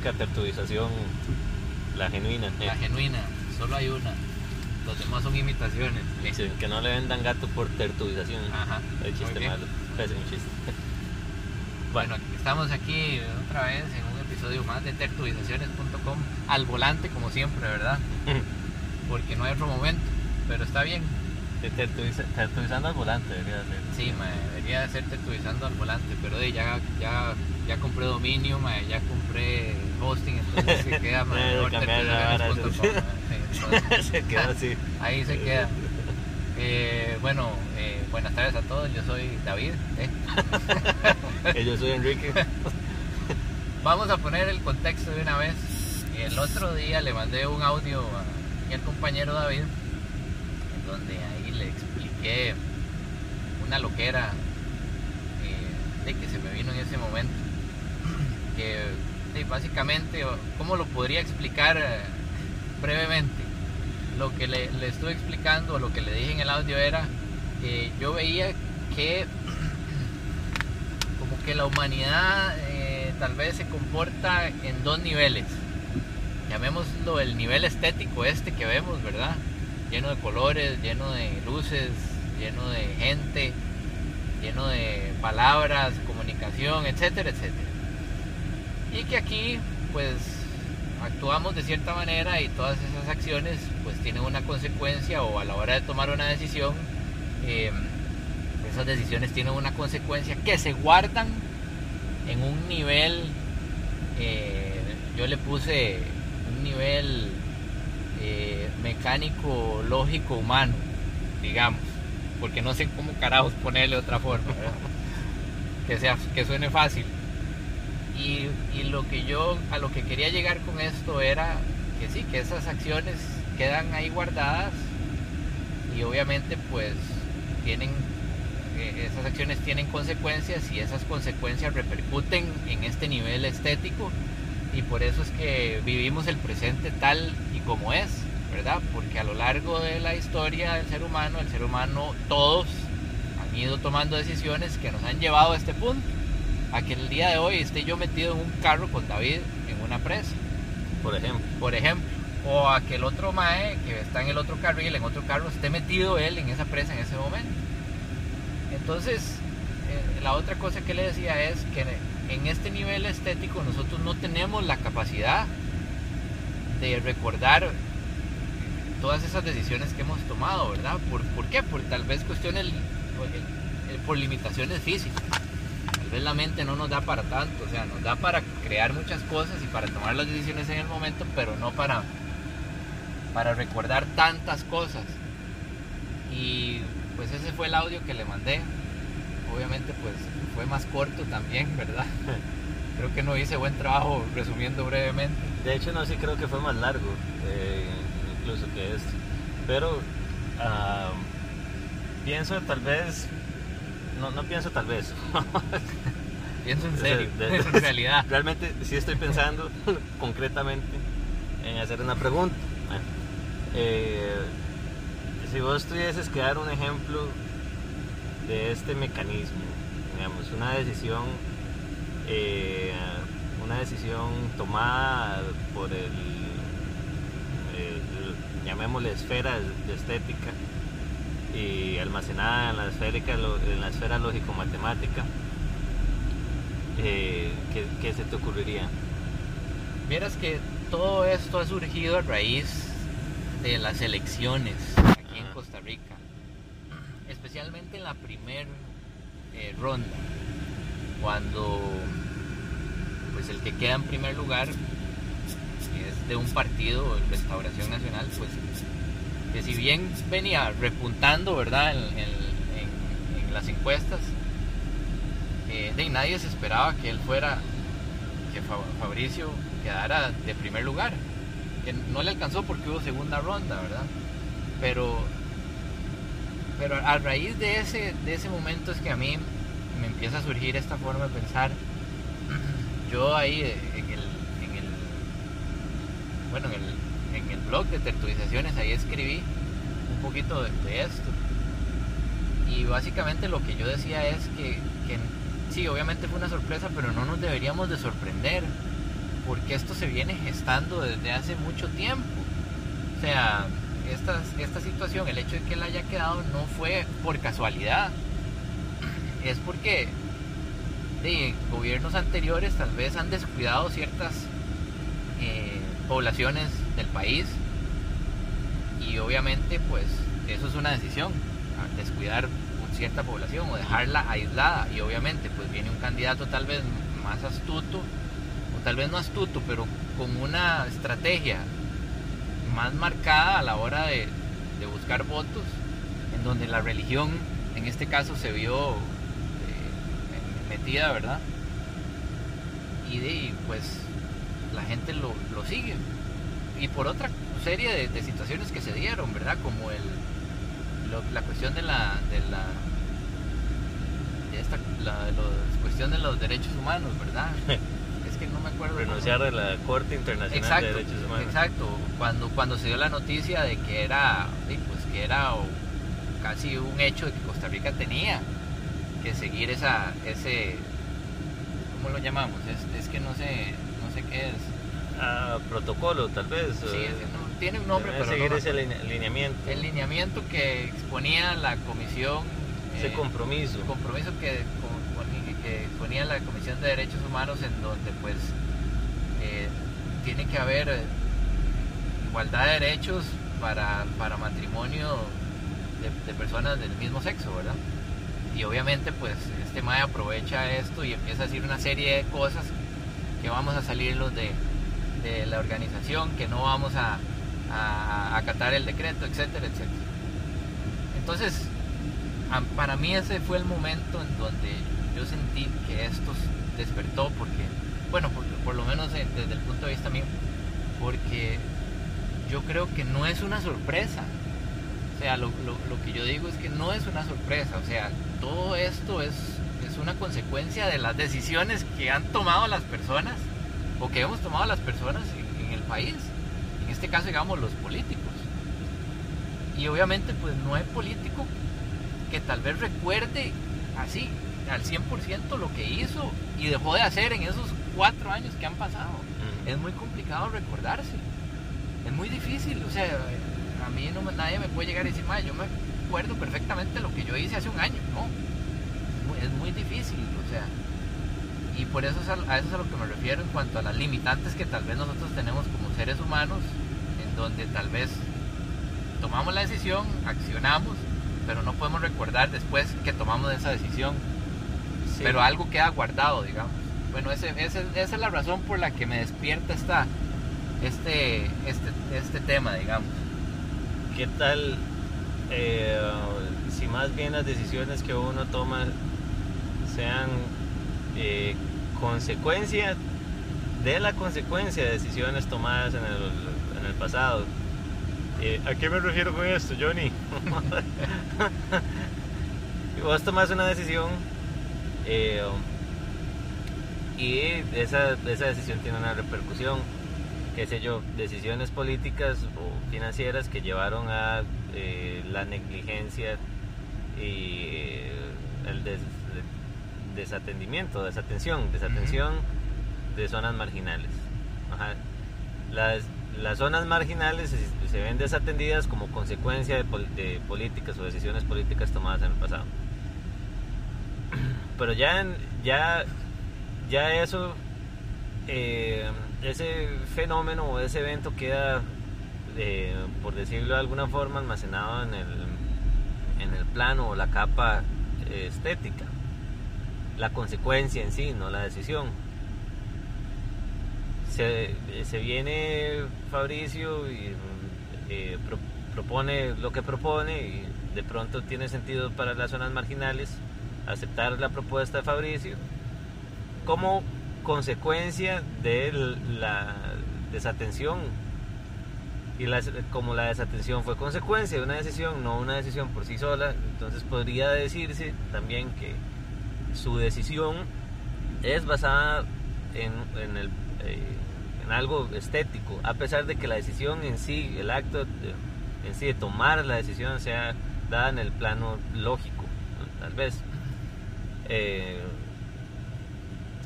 Única tertulización, la genuina. la genuina, solo hay una. Los demás son imitaciones. Sí, que no le vendan gato por tertulización. Ajá. El chiste chiste. Bueno, estamos aquí otra vez en un episodio más de tertulizaciones.com al volante como siempre, ¿verdad? Porque no hay otro momento, pero está bien. Tertulizando al volante debería ser. Sí, mae, debería ser tertuizando al volante, pero de, ya, ya, ya compré dominio, ya compré hosting, entonces se queda mejor sí, Se quedó así. ahí se queda. Eh, bueno, eh, buenas tardes a todos, yo soy David. ¿eh? Yo soy Enrique. Vamos a poner el contexto de una vez. El otro día le mandé un audio a mi compañero David, en donde ahí expliqué una loquera eh, de que se me vino en ese momento. Que básicamente, ¿cómo lo podría explicar eh, brevemente? Lo que le, le estuve explicando, o lo que le dije en el audio era que yo veía que como que la humanidad eh, tal vez se comporta en dos niveles. Llamémoslo el nivel estético este que vemos, ¿verdad? Lleno de colores, lleno de luces, lleno de gente, lleno de palabras, comunicación, etcétera, etcétera. Y que aquí, pues, actuamos de cierta manera y todas esas acciones, pues, tienen una consecuencia o a la hora de tomar una decisión, eh, esas decisiones tienen una consecuencia que se guardan en un nivel, eh, yo le puse un nivel eh, mecánico, lógico, humano, digamos, porque no sé cómo carajos ponerle otra forma, que, sea, que suene fácil. Y, y lo que yo, a lo que quería llegar con esto era que sí, que esas acciones quedan ahí guardadas y obviamente pues tienen eh, esas acciones tienen consecuencias y esas consecuencias repercuten en este nivel estético y por eso es que vivimos el presente tal y como es, ¿verdad? Porque a lo largo de la historia del ser humano, el ser humano, todos han ido tomando decisiones que nos han llevado a este punto, a que el día de hoy esté yo metido en un carro con David en una presa, Por ejemplo. por ejemplo, o a que el otro mae que está en el otro carril, en otro carro, esté metido él en esa presa en ese momento. Entonces, eh, la otra cosa que le decía es que en este nivel estético nosotros no tenemos la capacidad de recordar todas esas decisiones que hemos tomado, ¿verdad? ¿Por, qué? Por tal vez cuestiones, por limitaciones físicas. Tal vez la mente no nos da para tanto, o sea, nos da para crear muchas cosas y para tomar las decisiones en el momento, pero no para, para recordar tantas cosas. Y pues ese fue el audio que le mandé. Obviamente pues fue más corto también, ¿verdad? Creo que no hice buen trabajo resumiendo brevemente. De hecho, no, sí creo que fue más largo, eh, incluso que esto. Pero ah, pienso tal vez, no, no pienso tal vez. Pienso en serio, de- en realidad. Realmente sí estoy pensando concretamente en hacer una pregunta. Eh, si vos tuvieses que dar un ejemplo de este mecanismo, digamos, una decisión, eh, una decisión tomada por el, el- llamémosle esfera de estética y almacenada en la esférica, en la esfera lógico-matemática, eh, ¿qué, qué se te ocurriría? Vieras que todo esto ha surgido a raíz de las elecciones aquí en. Costa Rica, especialmente en la primer eh, ronda, cuando pues el que queda en primer lugar de un partido, el Restauración Nacional, pues que si bien venía repuntando, ¿verdad? En, las encuestas, eh, de nadie se esperaba que él fuera, que Fa- Fabricio quedara de primer lugar. Que no le alcanzó porque hubo segunda ronda, ¿verdad? Pero, pero a raíz de ese, de ese momento es que a mí me empieza a surgir esta forma de pensar. Yo ahí eh, en el, en el bueno, en el, en el blog de tertulizaciones, ahí escribí un poquito de, esto. Y básicamente lo que yo decía es que, que sí, obviamente fue una sorpresa, pero no nos deberíamos de sorprender, porque esto se viene gestando desde hace mucho tiempo. O sea, esta, esta situación, el hecho de que él haya quedado no fue por casualidad, es porque de gobiernos anteriores tal vez han descuidado ciertas eh, poblaciones del país. Y obviamente pues eso es una decisión, descuidar cierta población o dejarla aislada. Y obviamente pues viene un candidato tal vez más astuto o tal vez no astuto pero con una estrategia más marcada a la hora de, buscar votos en donde la religión en este caso se vio eh, metida verdad y de, pues la gente lo, sigue y por otra serie de, situaciones que se dieron verdad como el la cuestión de la, de la esta, la, cuestión de los derechos humanos, ¿verdad? es que no me acuerdo. Renunciar de la Corte Internacional de Derechos Humanos. Exacto, cuando, cuando se dio la noticia de que era, pues que era casi un hecho de que Costa Rica tenía que seguir esa, ese, ¿cómo lo llamamos? Es, es que no sé, sé qué es. Ah, protocolo, tal vez. Sí, tiene un nombre, pero seguir ese lineamiento. El lineamiento que exponía la Comisión ese eh, compromiso. compromiso que, que ponía la Comisión de Derechos Humanos en donde pues eh, tiene que haber eh, igualdad de derechos para, matrimonio de, personas del mismo sexo, ¿verdad? Y obviamente pues este MAE aprovecha esto y empieza a decir una serie de cosas que vamos a salir los de, la organización, que no vamos a, acatar el decreto, etcétera, etcétera. Entonces, para mí ese fue el momento en donde yo sentí que esto despertó, porque, bueno, por, lo menos desde el punto de vista mío, porque yo creo que no es una sorpresa. O sea, lo, que yo digo es que no es una sorpresa. O sea, todo esto es, es una consecuencia de las decisiones que han tomado las personas o que hemos tomado las personas en, en el país. En este caso, digamos, los políticos. Y obviamente, pues no hay político que tal vez recuerde así al 100% lo que hizo y dejó de hacer en esos cuatro años que han pasado. Es muy complicado recordarse. Es muy difícil. O sea, a mí no, nadie me puede llegar y decir, yo me acuerdo perfectamente lo que yo hice hace un año. No. Es muy, difícil. O sea, y por eso a, eso es a lo que me refiero en cuanto a las limitantes que tal vez nosotros tenemos como seres humanos, en donde tal vez tomamos la decisión, accionamos pero no podemos recordar después que tomamos esa decisión. Pero algo queda guardado, digamos. Bueno, ese, esa es la razón por la que me despierta esta, este, este, este tema, digamos. ¿Qué tal eh, si más bien las decisiones que uno toma sean eh, consecuencia de la consecuencia de decisiones tomadas en el, en el pasado? Eh, ¿A qué me refiero con esto, Johnny? Vos tomás una decisión eh, y esa, esa decisión tiene una repercusión, qué sé yo, decisiones políticas o financieras que llevaron a eh, la negligencia y el desatendimiento, desatención, desatención de zonas marginales. Las, las zonas marginales se, ven desatendidas como consecuencia de, políticas o decisiones políticas tomadas en el pasado. Pero ya, ya, ya eso, eh, ese fenómeno o ese evento queda, eh, por decirlo de alguna forma, almacenado en el, en el plano o la capa estética. La consecuencia en sí, no la decisión. Se, viene Fabricio y eh, propone lo que propone y de pronto tiene sentido para las zonas marginales aceptar la propuesta de Fabricio como consecuencia de la desatención. Y como la desatención fue consecuencia de una decisión, no una decisión por sí sola, entonces podría decirse también que su decisión es basada en, en el eh, algo estético, a pesar de que la decisión en sí, el acto en sí de tomar la decisión sea dada en el plano lógico, tal vez. Eh,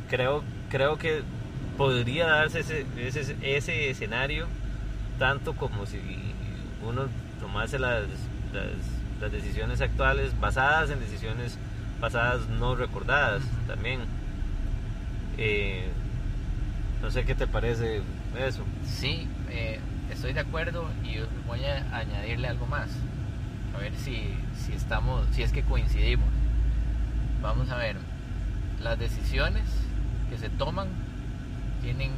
creo, creo que podría darse ese, ese, ese escenario tanto como si uno tomase las, las decisiones actuales basadas en decisiones pasadas no recordadas también. Eh, no sé qué te parece eso. Sí, eh, estoy de acuerdo y voy a añadirle algo más. A ver si, si estamos, si es que coincidimos. Vamos a ver, las decisiones que se toman tienen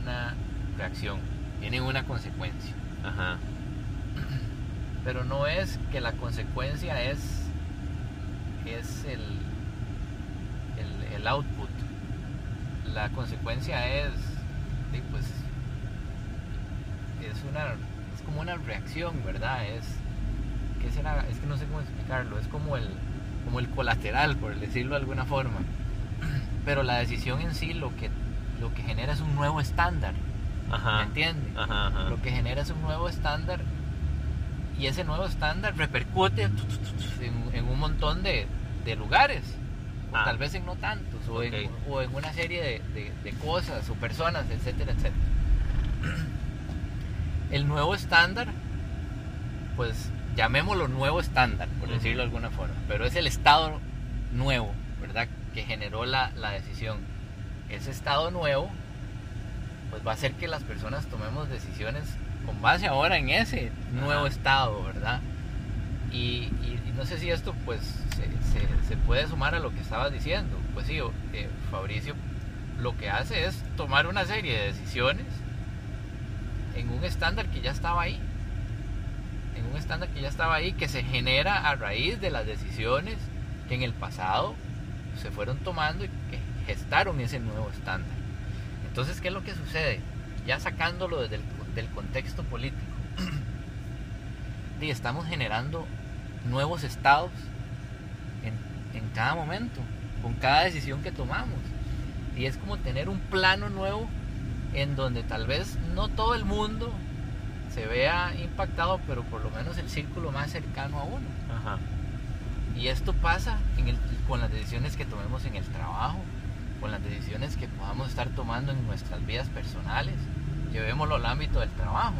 una reacción, tienen una consecuencia. Ajá. Pero no es que la consecuencia es, es el, el, el output. La consecuencia es, pues, es una, es como una reacción, ¿verdad? Es, ¿qué será? Es que no sé cómo explicarlo. Es como el, como el colateral, por decirlo de alguna forma. Pero la decisión en sí lo que, lo que genera es un nuevo estándar. Ajá. ¿Me entiende? Ajá, ajá. Lo que genera es un nuevo estándar y ese nuevo estándar repercute en, en un montón de, de lugares. O Ah. tal vez en no tantos, o, en, Ok. o en una serie de, de- de cosas o personas, etcétera, etcétera. El nuevo estándar, pues llamémoslo nuevo estándar, por decirlo de alguna forma, pero es el estado nuevo, ¿verdad? Que generó la, la decisión. Ese estado nuevo, pues va a hacer que las personas tomemos decisiones con base ahora en ese nuevo estado, ¿verdad? Y, y- y no sé si esto pues se, se- se puede sumar a lo que estabas diciendo. Pues sí, eh, Fabricio lo que hace es tomar una serie de decisiones en un estándar que ya estaba ahí. En un estándar que ya estaba ahí, que se genera a raíz de las decisiones que en el pasado se fueron tomando y que gestaron ese nuevo estándar. Entonces, ¿qué es lo que sucede? Ya sacándolo desde el del contexto político. Y estamos generando nuevos estados en, en cada momento, con cada decisión que tomamos. Y es como tener un plano nuevo en donde tal vez no todo el mundo se vea impactado, pero por lo menos el círculo más cercano a uno. Ajá. Y esto pasa en el- con las decisiones que tomemos en el trabajo, con las decisiones que podamos estar tomando en nuestras vidas personales. Llevémoslo al ámbito del trabajo.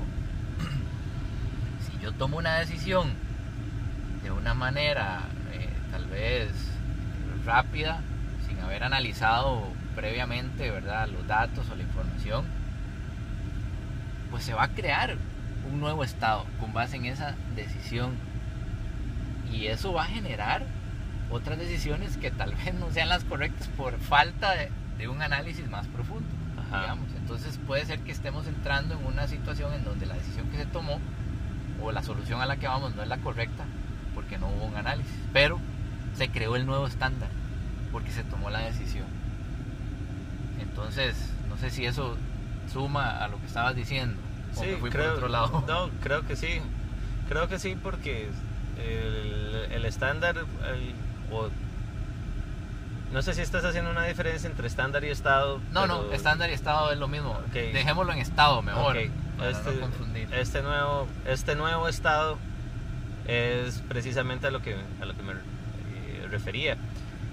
Si yo tomo una decisión de una manera eh, tal vez rápida, sin haber analizado previamente ¿verdad? los datos o la información, pues se va a crear un nuevo estado con base en esa decisión y eso va a generar otras decisiones que tal vez no sean las correctas por falta de, de un análisis más profundo. Digamos. Entonces puede ser que estemos entrando en una situación en donde la decisión que se tomó o la solución a la que vamos no es la correcta porque no hubo un análisis, pero se creó el nuevo estándar porque se tomó la decisión. Entonces, no sé si eso suma a lo que estabas diciendo. O Sí, me fui creo, por otro lado. No, creo que sí. Creo que sí porque el, el estándar, el- o- no sé si estás haciendo una diferencia entre estándar y estado. No, no, estándar y estado es lo mismo. Ok. Dejémoslo en estado mejor. Ok, Para este, no confundir. este nuevo, este nuevo estado es precisamente a lo que, a lo que me eh, refería.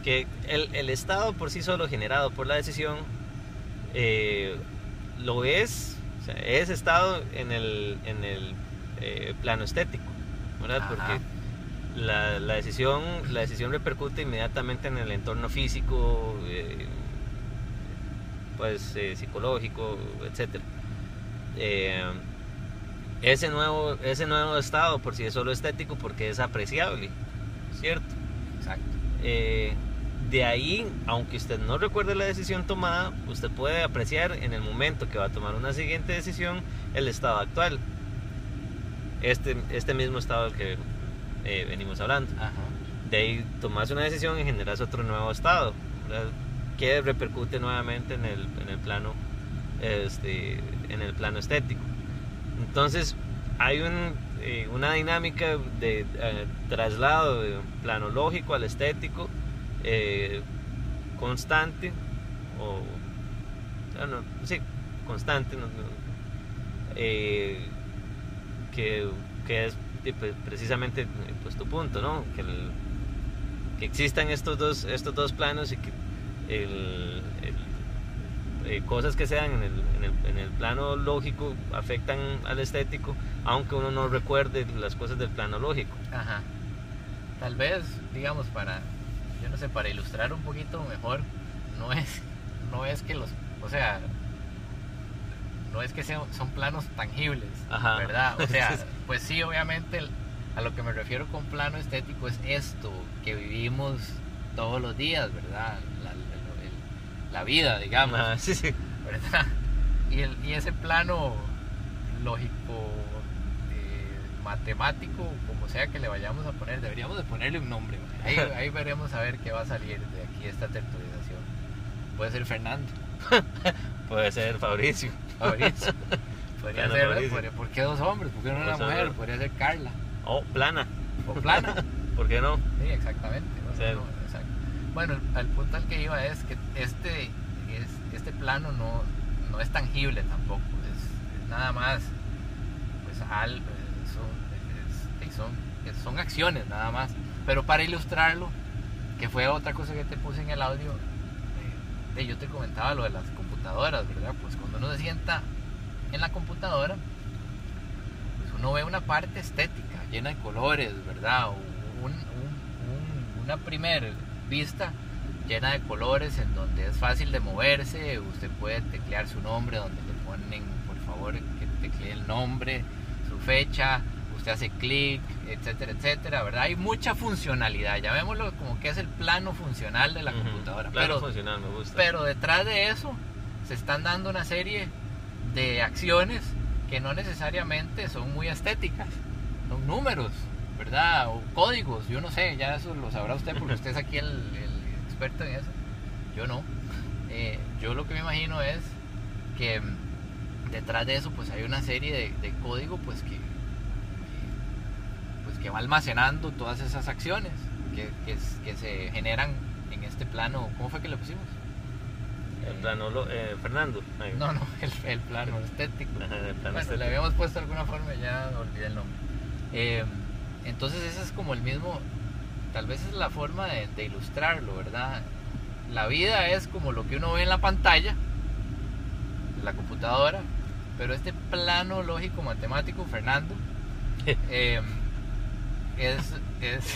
Que el, el estado por sí solo generado por la decisión eh, lo es, o sea, es estado en el, en el eh, plano estético, ¿verdad? Ajá. Porque la, la decisión, la decisión repercute inmediatamente en el entorno físico, eh, pues eh, psicológico, etcétera. Eh, ese nuevo, ese nuevo estado por sí es solo estético porque es apreciable, ¿cierto? Exacto. De ahí, aunque usted no recuerde la decisión tomada, usted puede apreciar en el momento que va a tomar una siguiente decisión el estado actual. Este, este mismo estado del que eh, venimos hablando. Ajá. De ahí tomas una decisión y generas otro nuevo estado, ¿verdad? que repercute nuevamente en el, en el plano este, en el plano estético. Entonces, hay un, eh, una dinámica de eh, traslado de plano lógico al estético eh, constante, o ah, no, sí, constante, no- no, que, que es precisamente eh, pues, tu punto, ¿no? Que, el- que existan estos dos, estos dos planos y que el- eh, cosas que sean en el, en, el, en el plano lógico afectan al estético, aunque uno no recuerde las cosas del plano lógico. Ajá. Tal vez, digamos, para, yo no sé, para ilustrar un poquito mejor, no es, no es que los, o sea, no es que sean, son planos tangibles, Ajá. ¿verdad? O sea, pues sí, obviamente, el- a lo que me refiero con plano estético es esto que vivimos todos los días, ¿verdad? La, el- el- la vida, digamos. Ajá, sí, sí. ¿verdad? Y, el, y ese plano lógico, eh, matemático, como sea que le vayamos a poner, deberíamos de ponerle un nombre. Ahí, ahí veremos a ver qué va a salir de aquí esta tertulización. Puede ser Fernando, Puede ser Fabricio. Fabricio. Podría ser, Fabricio. podría- ¿por qué dos hombres? ¿Por qué no una mujer? hombres. Podría ser Carla O Plana. o Plana. ¿Por qué no? Sí, exactamente. ¿no? No, exacto. Bueno, el, al punto al que iba es que este, es, este plano no, no es tangible tampoco, es, es nada más, pues al, son, son acciones nada más. Pero para ilustrarlo, que fue otra cosa que te puse en el audio, eh, yo te comentaba lo de las computadoras, ¿verdad? Pues cuando uno se sienta en la computadora, pues uno ve una parte estética, llena de colores, ¿verdad? Una primer vista llena de colores en donde es fácil de moverse, usted puede teclear su nombre, donde le ponen, por favor, que teclee el nombre, su fecha, usted hace clic, etcétera, etcétera, ¿verdad? Hay mucha funcionalidad, llamémoslo como que es el plano funcional de la computadora, Plano pero funcional, me gusta. pero detrás de eso se están dando una serie de acciones que no necesariamente son muy estéticas. Son números, ¿verdad? O códigos, yo no sé, ya eso lo sabrá usted porque usted es aquí el, el experto en eso. Yo no. Eh, yo lo que me imagino es que detrás de eso pues hay una serie de, de código pues que, que, va almacenando todas esas acciones que, que, s- que se generan en este plano. ¿Cómo fue que le pusimos? El plano, lo- eh, Fernando. No, no, el, el plano estético. El plano Bueno, estético. le habíamos puesto de alguna forma, ya olvidé el nombre. Eh, entonces ese es como el mismo, tal vez es la forma de, de ilustrarlo, ¿verdad? La vida es como lo que uno ve en la pantalla, de la computadora, pero este plano lógico matemático, Fernando, eh, es, es-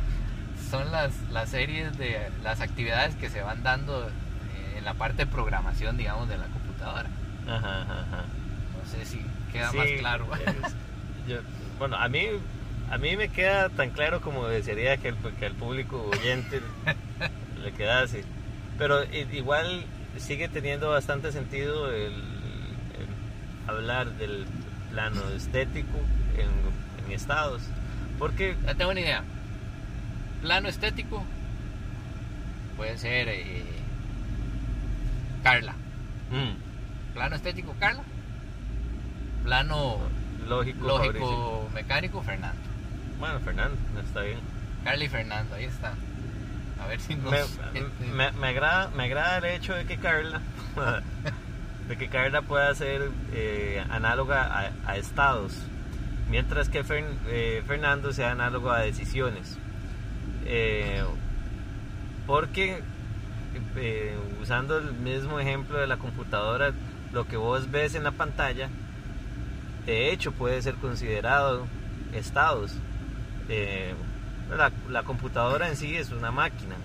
son las, las series de las actividades que se van dando eh, en la parte de programación, digamos, de la computadora. Ajá, ajá. No sé si queda Sí, más claro. es- yo- bueno, a mí, a mí me queda tan claro como desearía que el, que el público oyente le quedase. Pero igual sigue teniendo bastante sentido el, el hablar del plano estético en, en estados. Porque, Ya tengo una idea. Plano estético puede ser eh, Carla. mm, Plano estético Carla. Plano lógico, Fabricio. lógico mecánico Fernando. Bueno, Fernando, está bien. Carla y Fernando, ahí está. A ver si nos... me, me- me agrada, me agrada el hecho de que Carla, de que Carla pueda ser eh, análoga a, a estados, mientras que eh, Fernando sea análogo a decisiones. Eh, porque eh, usando el mismo ejemplo de la computadora, lo que vos ves en la pantalla, de hecho puede ser considerado estados. La, la computadora en sí es una máquina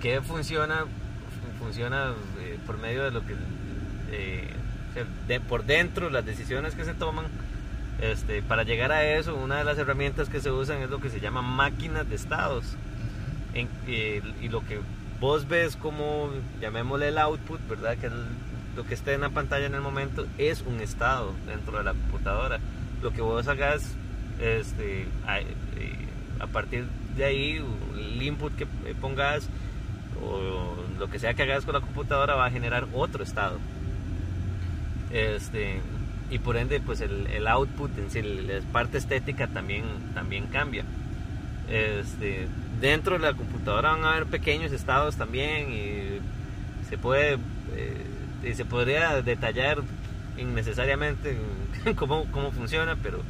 que funciona funciona por medio de lo que de- por dentro las decisiones que se toman este, para llegar a eso una de las herramientas que se usan es lo que se llama máquinas de estados en- eh, y lo que vos ves como, llamémosle el output, ¿verdad? Que el- lo que esté en la pantalla en el momento es un estado dentro de la computadora. Lo que vos hagas este, a, eh, a partir de ahí, el input que eh, pongas o lo que sea que hagas con la computadora va a generar otro estado. Este, y por ende, pues el, el output en sí, la parte estética también, también cambia. Este, dentro de la computadora van a haber pequeños estados también y se puede eh, se podría detallar innecesariamente cómo, cómo funciona, pero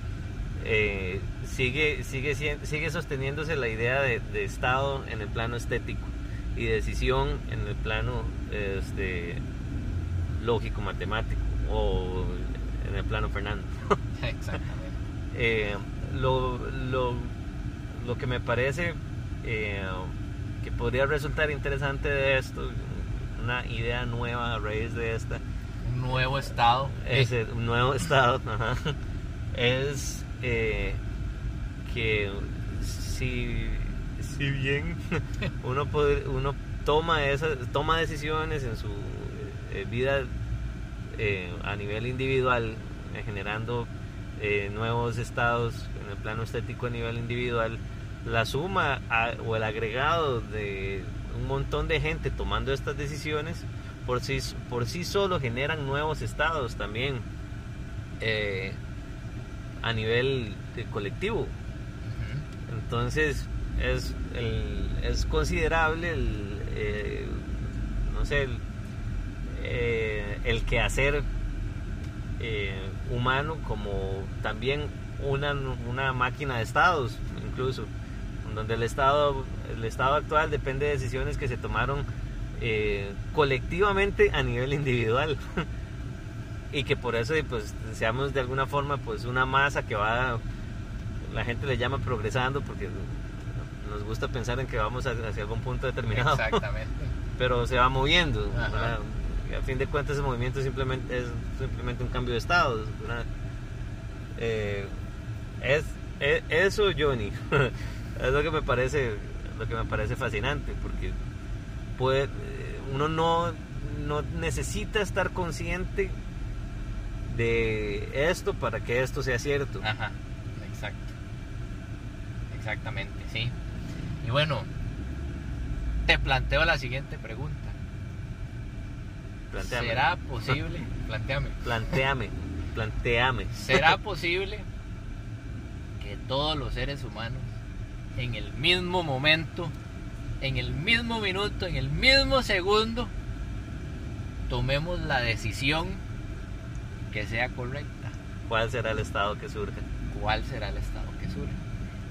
eh, sigue, sigue, sigue sosteniéndose la idea de, Estado en el plano estético y decisión en el plano este, lógico, matemático o en el plano Fernando. Exactamente. Eh, lo, lo, lo que me parece eh, que podría resultar interesante de esto, una idea nueva a raíz de esta, Un nuevo estado. es un nuevo estado, ajá, es eh, que si, si bien uno, puede- uno toma, esas, toma decisiones en su vida eh, a nivel individual, eh, generando eh, nuevos estados en el plano estético a nivel individual, la suma a- o el agregado de un montón de gente tomando estas decisiones por sí, por sí solo generan nuevos estados también eh, a nivel de colectivo. Entonces es, el- es considerable el, no sé, el, eh, el quehacer eh, humano como también una, una máquina de estados, incluso, donde el estado, el estado actual depende de decisiones que se tomaron eh, colectivamente a nivel individual. y que por eso pues seamos de alguna forma pues una masa que va la gente le llama progresando porque nos gusta pensar en que vamos hacia algún punto determinado Exactamente. pero se va moviendo A fin de cuentas ese movimiento simplemente es simplemente un cambio de estado ¿verdad? Eh, es, es- eso Johnny es lo que me parece lo que me parece fascinante porque puede, eh, uno no, no necesita estar consciente de esto para que esto sea cierto Ajá, exacto. Exactamente, sí. Y bueno, te planteo la siguiente pregunta. ¿Será posible? Plantéame. planteame planteame ¿Será posible que todos los seres humanos en el mismo momento, en el mismo minuto, en el mismo segundo, tomemos la decisión que sea correcta? cuál será el estado que surja cuál será el estado que surja.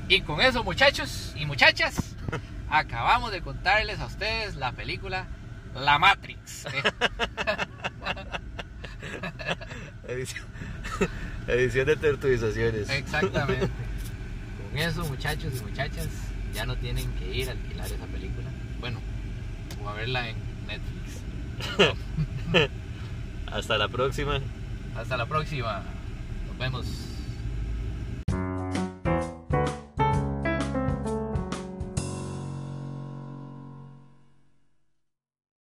Y con eso, muchachos y muchachas, acabamos de contarles a ustedes la película La Matrix. Edición, edición de tertulizaciones. Exactamente. Con eso, muchachos y muchachas, ya no tienen que ir a alquilar esa película. Bueno, o a verla en Netflix. Hasta la próxima. Hasta la próxima. Nos vemos.